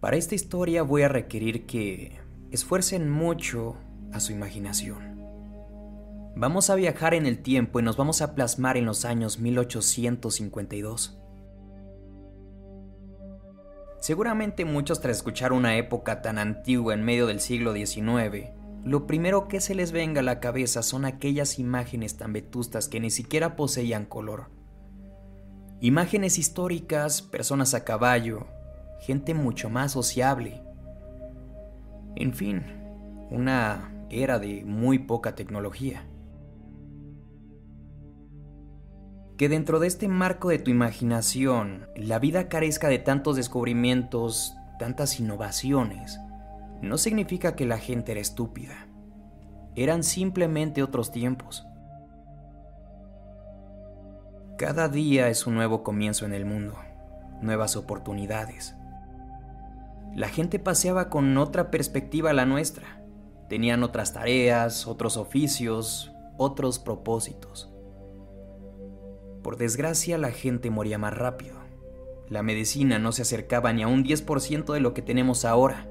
Para esta historia voy a requerir que esfuercen mucho a su imaginación. Vamos a viajar en el tiempo y nos vamos a plasmar en los años 1852. Seguramente muchos tras escuchar una época tan antigua en medio del siglo XIX, lo primero que se les venga a la cabeza son aquellas imágenes tan vetustas que ni siquiera poseían color. Imágenes históricas, personas a caballo, gente mucho más sociable. En fin, una era de muy poca tecnología. Que dentro de este marco de tu imaginación la vida carezca de tantos descubrimientos, tantas innovaciones, no significa que la gente era estúpida. Eran simplemente otros tiempos. Cada día es un nuevo comienzo en el mundo, nuevas oportunidades. La gente paseaba con otra perspectiva a la nuestra. Tenían otras tareas, otros oficios, otros propósitos. Por desgracia la gente moría más rápido. La medicina no se acercaba ni a un 10% de lo que tenemos ahora.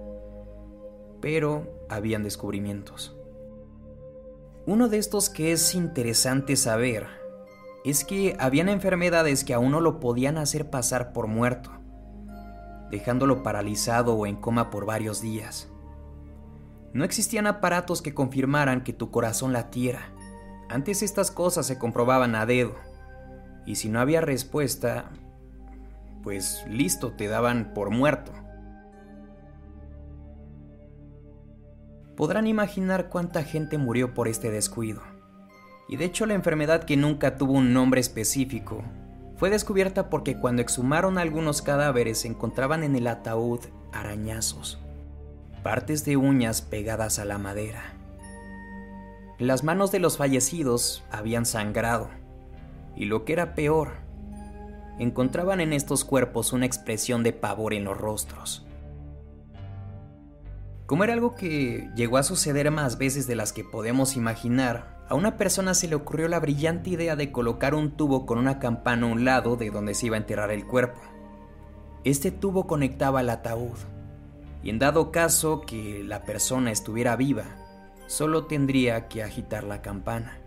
Pero habían descubrimientos. Uno de estos que es interesante saber es que habían enfermedades que a uno lo podían hacer pasar por muerto dejándolo paralizado o en coma por varios días. No existían aparatos que confirmaran que tu corazón latiera. Antes estas cosas se comprobaban a dedo. Y si no había respuesta, pues listo, te daban por muerto. Podrán imaginar cuánta gente murió por este descuido. Y de hecho la enfermedad que nunca tuvo un nombre específico fue descubierta porque cuando exhumaron algunos cadáveres encontraban en el ataúd arañazos, partes de uñas pegadas a la madera. Las manos de los fallecidos habían sangrado, y lo que era peor, encontraban en estos cuerpos una expresión de pavor en los rostros. Como era algo que llegó a suceder más veces de las que podemos imaginar, a una persona se le ocurrió la brillante idea de colocar un tubo con una campana a un lado de donde se iba a enterrar el cuerpo. Este tubo conectaba al ataúd, y en dado caso que la persona estuviera viva, solo tendría que agitar la campana.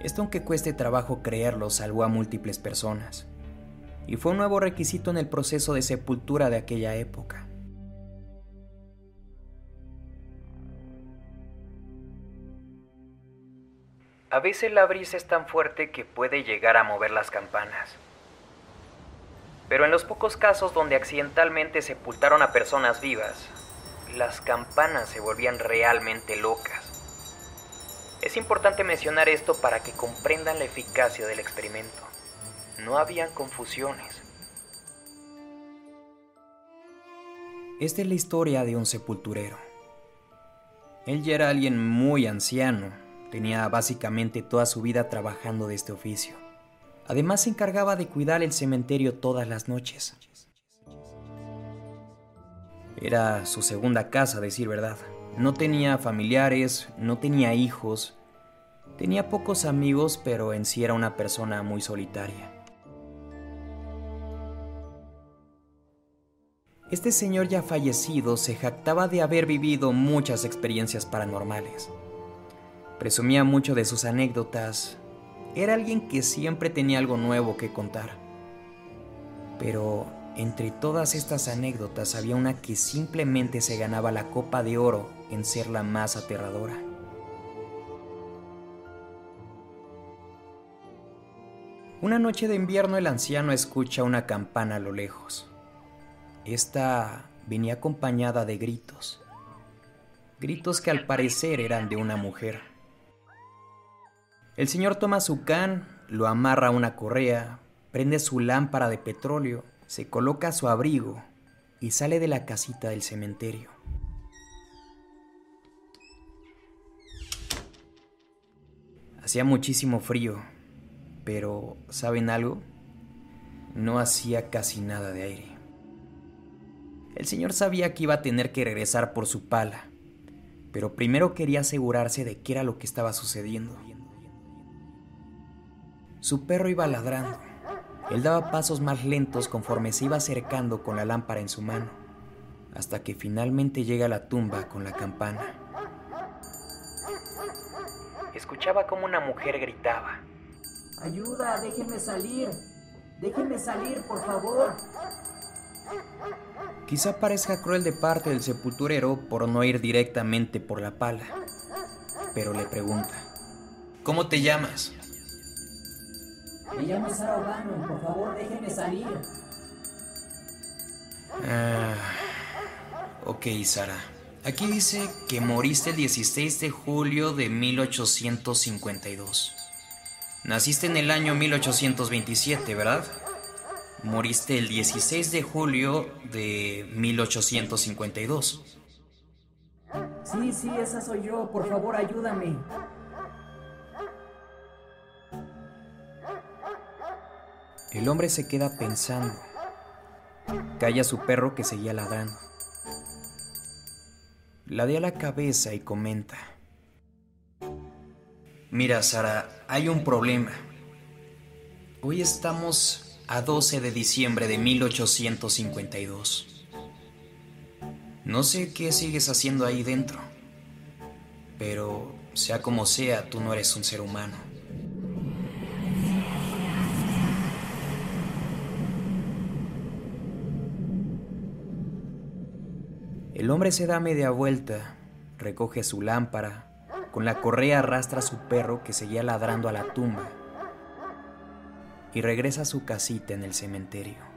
Esto aunque cueste trabajo creerlo, salvó a múltiples personas, y fue un nuevo requisito en el proceso de sepultura de aquella época. A veces la brisa es tan fuerte que puede llegar a mover las campanas. Pero en los pocos casos donde accidentalmente sepultaron a personas vivas, las campanas se volvían realmente locas. Es importante mencionar esto para que comprendan la eficacia del experimento. No habían confusiones. Esta es la historia de un sepulturero. Él ya era alguien muy anciano Tenía básicamente toda su vida trabajando de este oficio. Además se encargaba de cuidar el cementerio todas las noches. Era su segunda casa, decir verdad. No tenía familiares, no tenía hijos, tenía pocos amigos, pero en sí era una persona muy solitaria. Este señor ya fallecido se jactaba de haber vivido muchas experiencias paranormales. Presumía mucho de sus anécdotas. Era alguien que siempre tenía algo nuevo que contar. Pero entre todas estas anécdotas había una que simplemente se ganaba la copa de oro en ser la más aterradora. Una noche de invierno el anciano escucha una campana a lo lejos. Esta venía acompañada de gritos. Gritos que al parecer eran de una mujer. El señor toma su can, lo amarra a una correa, prende su lámpara de petróleo, se coloca su abrigo y sale de la casita del cementerio. Hacía muchísimo frío, pero ¿saben algo? No hacía casi nada de aire. El señor sabía que iba a tener que regresar por su pala, pero primero quería asegurarse de qué era lo que estaba sucediendo. Su perro iba ladrando, Él daba pasos más lentos conforme se iba acercando con la lámpara en su mano, hasta que finalmente llega a la tumba con la campana. Escuchaba como una mujer gritaba. Ayuda, déjenme salir. Déjenme salir, por favor. Quizá parezca cruel de parte del sepulturero por no ir directamente por la pala, pero le pregunta, ¿cómo te llamas? Me llamo Sara O'Bannon, por favor, déjenme salir. Ah, ok, Sara. Aquí dice que moriste el 16 de julio de 1852. Naciste en el año 1827, ¿verdad? Moriste el 16 de julio de 1852. Sí, sí, esa soy yo. Por favor, ayúdame. El hombre se queda pensando. Calla a su perro que seguía ladrando. Ladea la cabeza y comenta. Mira, Sara, hay un problema. Hoy estamos a 12 de diciembre de 1852. No sé qué sigues haciendo ahí dentro, pero sea como sea, tú no eres un ser humano. El hombre se da media vuelta, recoge su lámpara, con la correa arrastra a su perro que seguía ladrando a la tumba y regresa a su casita en el cementerio.